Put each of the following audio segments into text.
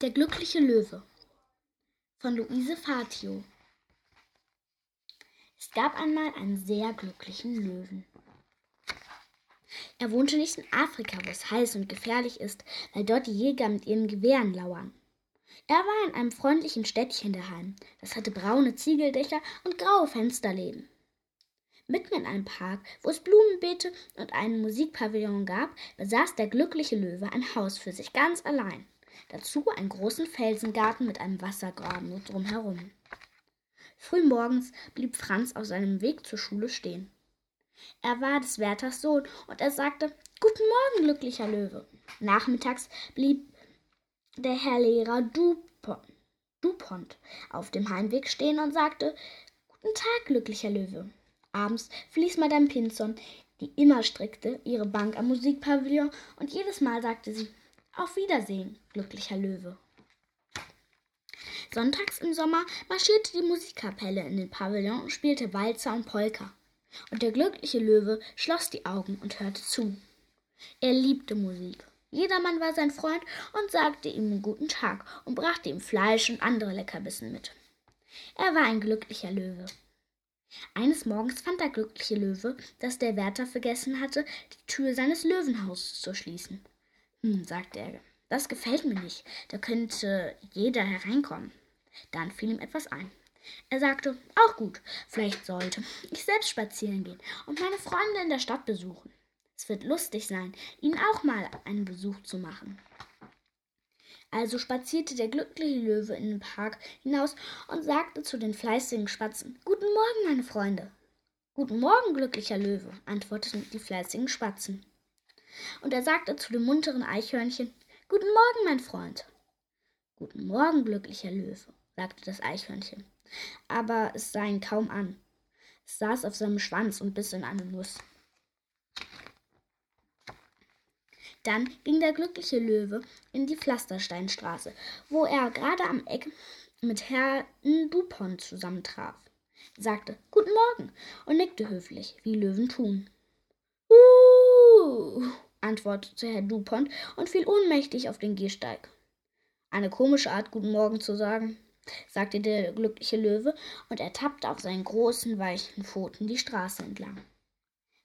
Der glückliche Löwe von Luise Fatio. Es gab einmal einen sehr glücklichen Löwen. Er wohnte nicht in Afrika, wo es heiß und gefährlich ist, weil dort die Jäger mit ihren Gewehren lauern. Er war in einem freundlichen Städtchen daheim. Das hatte braune Ziegeldächer und graue Fensterläden. Mitten in einem Park, wo es Blumenbeete und einen Musikpavillon gab, besaß der glückliche Löwe ein Haus für sich ganz allein. Dazu einen großen Felsengarten mit einem Wassergraben drumherum. Frühmorgens blieb Franz auf seinem Weg zur Schule stehen. Er war des Wärters Sohn und er sagte: Guten Morgen, glücklicher Löwe. Nachmittags blieb der Herr Lehrer Dupont, Dupont auf dem Heimweg stehen und sagte: Guten Tag, glücklicher Löwe. Abends verließ Madame Pinson, die immer strickte, ihre Bank am Musikpavillon und jedes Mal sagte sie: Auf Wiedersehen, glücklicher Löwe. Sonntags im Sommer marschierte die Musikkapelle in den Pavillon und spielte Walzer und Polka. Und der glückliche Löwe schloss die Augen und hörte zu. Er liebte Musik. Jedermann war sein Freund und sagte ihm guten Tag und brachte ihm Fleisch und andere Leckerbissen mit. Er war ein glücklicher Löwe. Eines Morgens fand der glückliche Löwe, dass der Wärter vergessen hatte, die Tür seines Löwenhauses zu schließen. Hm, sagte er, das gefällt mir nicht, da könnte jeder hereinkommen. Dann fiel ihm etwas ein. Er sagte, auch gut, vielleicht sollte ich selbst spazieren gehen und meine Freunde in der Stadt besuchen. Es wird lustig sein, ihnen auch mal einen Besuch zu machen. Also spazierte der glückliche Löwe in den Park hinaus und sagte zu den fleißigen Spatzen Guten Morgen, meine Freunde. Guten Morgen, glücklicher Löwe, antworteten die fleißigen Spatzen. Und er sagte zu dem munteren Eichhörnchen Guten Morgen, mein Freund. Guten Morgen, glücklicher Löwe, sagte das Eichhörnchen aber es sah ihn kaum an. Es saß auf seinem Schwanz und biss in eine Nuss. Dann ging der glückliche Löwe in die Pflastersteinstraße, wo er gerade am Eck mit Herrn Dupont zusammentraf. Er sagte Guten Morgen und nickte höflich, wie Löwen tun. Uh, antwortete Herr Dupont und fiel ohnmächtig auf den Gehsteig. Eine komische Art, Guten Morgen zu sagen sagte der glückliche Löwe und er tappte auf seinen großen, weichen Pfoten die Straße entlang.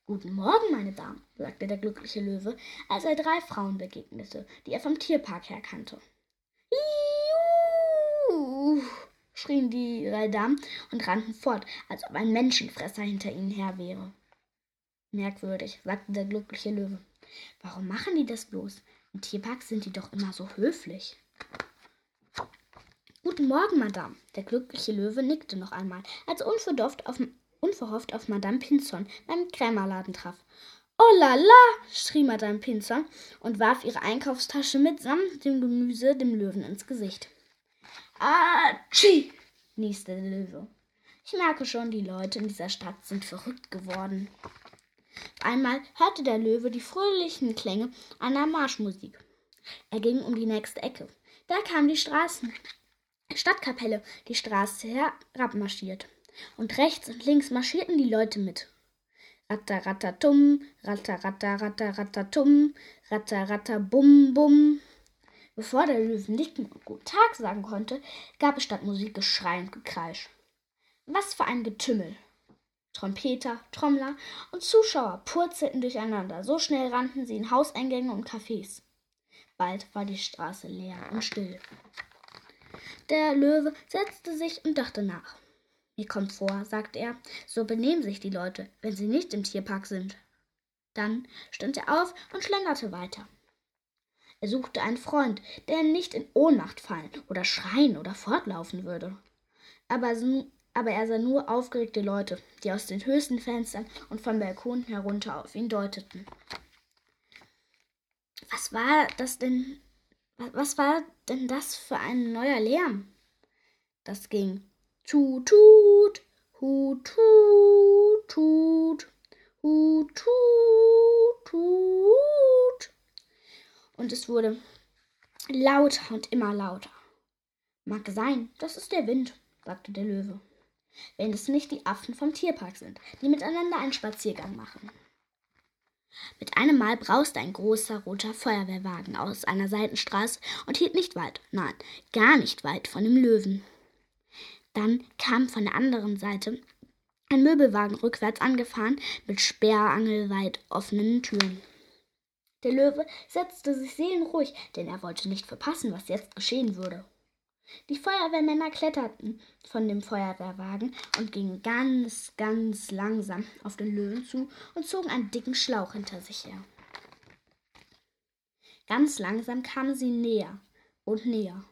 Guten Morgen, meine Damen, sagte der glückliche Löwe, als er drei Frauen begegnete, die er vom Tierpark her kannte. Juhu! schrien die drei Damen und rannten fort, als ob ein Menschenfresser hinter ihnen her wäre. Merkwürdig, sagte der glückliche Löwe. Warum machen die das bloß? Im Tierpark sind die doch immer so höflich. Guten Morgen, Madame. Der glückliche Löwe nickte noch einmal, als er unverhofft auf, unverhofft auf Madame Pinzon beim Krämerladen traf. Oh la la! schrie Madame Pinzon und warf ihre Einkaufstasche mitsamt dem Gemüse dem Löwen ins Gesicht. Atschi! nieste der Löwe. Ich merke schon, die Leute in dieser Stadt sind verrückt geworden. Einmal hörte der Löwe die fröhlichen Klänge einer Marschmusik. Er ging um die nächste Ecke. Da kamen die Straßen Stadtkapelle die Straße herabmarschiert. Und rechts und links marschierten die Leute mit. Ratter, ratter, tum, ratter, ratter, ratter, ratter, tum, ratter, ratter, bum, bum. Bevor der Löwen nicken und Guten Tag sagen konnte, gab es statt Musik Geschrei und Gekreisch. Was für ein Getümmel! Trompeter, Trommler und Zuschauer purzelten durcheinander, so schnell rannten sie in Hauseingänge und Cafés. Bald war die Straße leer und still. Der Löwe setzte sich und dachte nach. Mir kommt vor, sagte er, so benehmen sich die Leute, wenn sie nicht im Tierpark sind. Dann stand er auf und schlenderte weiter. Er suchte einen Freund, der nicht in Ohnmacht fallen oder schreien oder fortlaufen würde. Aber, aber er sah nur aufgeregte Leute, die aus den höchsten Fenstern und vom Balkon herunter auf ihn deuteten. Was war das denn was war denn das für ein neuer Lärm? Das ging tut, tut, hut, tut, tut, hut, tut, tut. Und es wurde lauter und immer lauter. Mag sein, das ist der Wind, sagte der Löwe. Wenn es nicht die Affen vom Tierpark sind, die miteinander einen Spaziergang machen. Mit einem Mal brauste ein großer roter Feuerwehrwagen aus einer Seitenstraße und hielt nicht weit, nein, gar nicht weit von dem Löwen. Dann kam von der anderen Seite ein Möbelwagen rückwärts angefahren mit sperrangelweit offenen Türen. Der Löwe setzte sich seelenruhig, denn er wollte nicht verpassen, was jetzt geschehen würde. Die Feuerwehrmänner kletterten von dem Feuerwehrwagen und gingen ganz, ganz langsam auf den Löwen zu und zogen einen dicken Schlauch hinter sich her. Ganz langsam kamen sie näher und näher,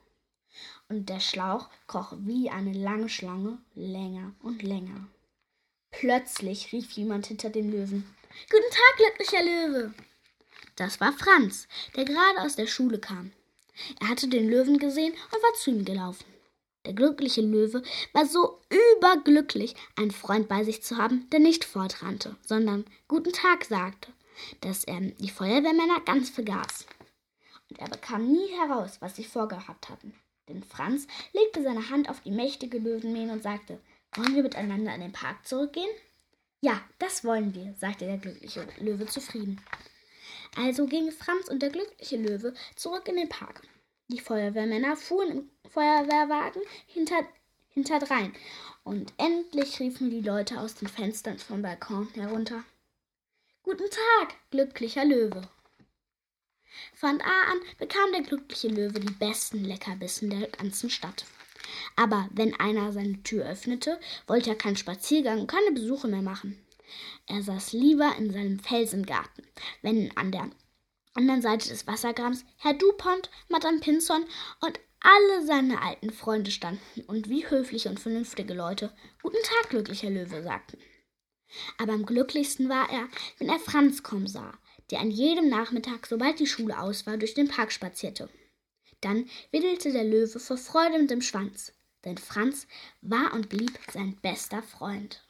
und der Schlauch kroch wie eine lange Schlange länger und länger. Plötzlich rief jemand hinter dem Löwen. Guten Tag, glücklicher Löwe. Das war Franz, der gerade aus der Schule kam. Er hatte den Löwen gesehen und war zu ihm gelaufen. Der glückliche Löwe war so überglücklich, einen Freund bei sich zu haben, der nicht fortrannte, sondern Guten Tag sagte, dass er die Feuerwehrmänner ganz vergaß. Und er bekam nie heraus, was sie vorgehabt hatten. Denn Franz legte seine Hand auf die mächtige Löwenmähne und sagte, wollen wir miteinander in den Park zurückgehen? Ja, das wollen wir, sagte der glückliche Löwe zufrieden. Also gingen Franz und der glückliche Löwe zurück in den Park. Die Feuerwehrmänner fuhren im Feuerwehrwagen hinter, hinterdrein und endlich riefen die Leute aus den Fenstern vom Balkon herunter. Guten Tag, glücklicher Löwe. Von da an bekam der glückliche Löwe die besten Leckerbissen der ganzen Stadt. Aber wenn einer seine Tür öffnete, wollte er keinen Spaziergang und keine Besuche mehr machen. Er saß lieber in seinem Felsengarten, wenn an der anderen Seite des Wassergrams Herr Dupont, Madame Pinson und alle seine alten Freunde standen und wie höfliche und vernünftige Leute Guten Tag, glücklicher Löwe sagten. Aber am glücklichsten war er, wenn er Franz kommen sah, der an jedem Nachmittag, sobald die Schule aus war, durch den Park spazierte. Dann wedelte der Löwe vor Freude mit dem Schwanz, denn Franz war und blieb sein bester Freund.